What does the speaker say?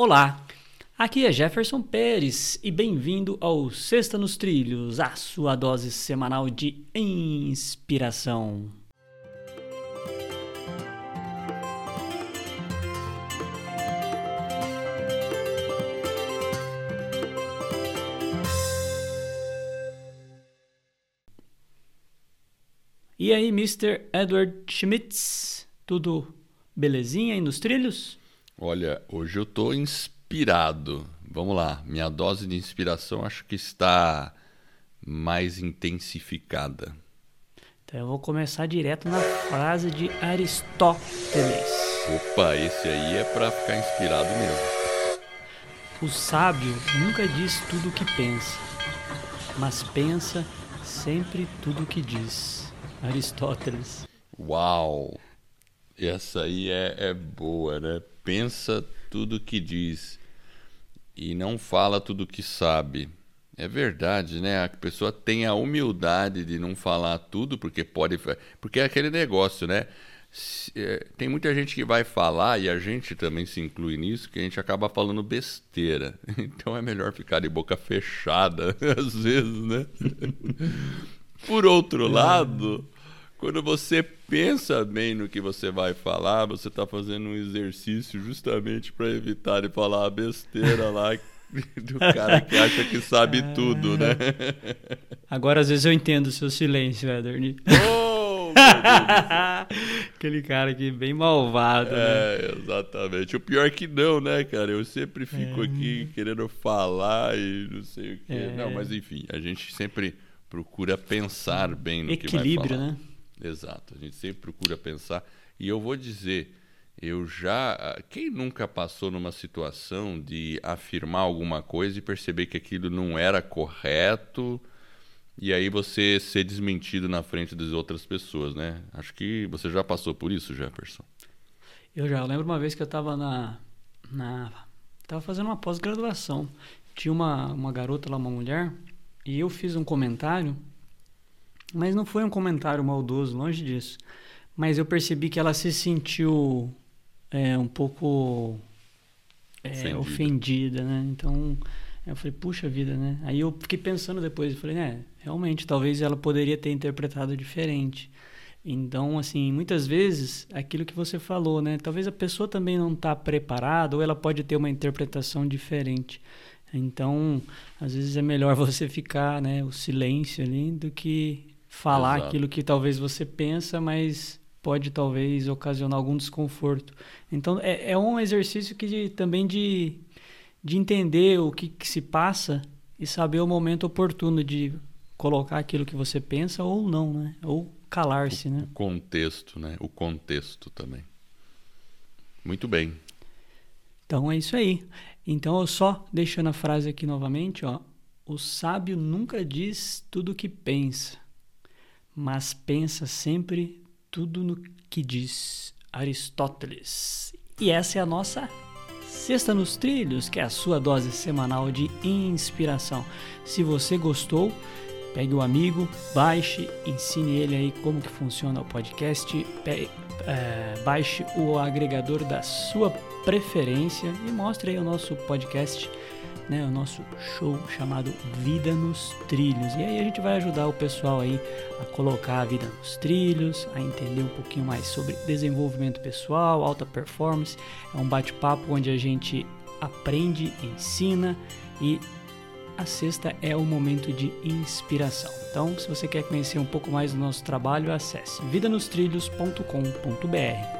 Olá, aqui é Jefferson Pérez e bem-vindo ao Sexta nos Trilhos, a sua dose semanal de inspiração. E aí, Mr. Edward Schmitz, tudo belezinha aí nos trilhos? Olha, hoje eu tô inspirado. Vamos lá, minha dose de inspiração acho que está mais intensificada. Então eu vou começar direto na frase de Aristóteles. Opa, esse aí é para ficar inspirado mesmo. O sábio nunca diz tudo o que pensa, mas pensa sempre tudo o que diz. Aristóteles. Uau! Essa aí é, é boa, né? Pensa tudo que diz e não fala tudo que sabe. É verdade, né? A pessoa tem a humildade de não falar tudo, porque pode. Porque é aquele negócio, né? É, tem muita gente que vai falar, e a gente também se inclui nisso, que a gente acaba falando besteira. Então é melhor ficar de boca fechada, às vezes, né? Por outro lado, quando você pensa bem no que você vai falar, você está fazendo um exercício justamente para evitar de falar a besteira lá do cara que acha que sabe ah. tudo, né? Agora, às vezes, eu entendo o seu silêncio, Ederny. Oh, Aquele cara aqui bem malvado. Né? É, né? exatamente. O pior é que não, né, cara? Eu sempre fico é. aqui querendo falar e não sei o quê. É. Não, mas enfim, a gente sempre procura pensar bem no Equilíbrio, que vai falar. né? Exato. A gente sempre procura pensar. E eu vou dizer, eu já. Quem nunca passou numa situação de afirmar alguma coisa e perceber que aquilo não era correto e aí você ser desmentido na frente das outras pessoas, né? Acho que você já passou por isso, Jefferson. Eu já. Eu lembro uma vez que eu estava na. na tava fazendo uma pós-graduação. Tinha uma, uma garota lá, uma mulher, e eu fiz um comentário mas não foi um comentário maldoso, longe disso. Mas eu percebi que ela se sentiu é, um pouco é, ofendida. né? Então eu falei, puxa vida, né? Aí eu fiquei pensando depois, eu falei, né, realmente, talvez ela poderia ter interpretado diferente. Então, assim, muitas vezes, aquilo que você falou, né? Talvez a pessoa também não está preparada ou ela pode ter uma interpretação diferente. Então, às vezes é melhor você ficar, né, o silêncio ali do que falar Exato. aquilo que talvez você pensa, mas pode talvez ocasionar algum desconforto. Então é, é um exercício que também de, de entender o que, que, se passa e saber o momento oportuno de colocar aquilo que você pensa ou não, né? Ou calar-se, né? O contexto, né? O contexto também. Muito bem. Então é isso aí. Então eu só deixando a frase aqui novamente, ó. O sábio nunca diz tudo o que pensa mas pensa sempre tudo no que diz Aristóteles. E essa é a nossa Sexta nos Trilhos, que é a sua dose semanal de inspiração. Se você gostou, pegue o um amigo, baixe, ensine ele aí como que funciona o podcast, é, baixe o agregador da sua preferência e mostre aí o nosso podcast né, o nosso show chamado Vida nos Trilhos. E aí a gente vai ajudar o pessoal aí a colocar a vida nos trilhos, a entender um pouquinho mais sobre desenvolvimento pessoal, alta performance. É um bate-papo onde a gente aprende, ensina e a sexta é o momento de inspiração. Então, se você quer conhecer um pouco mais do nosso trabalho, acesse vidanostrilhos.com.br.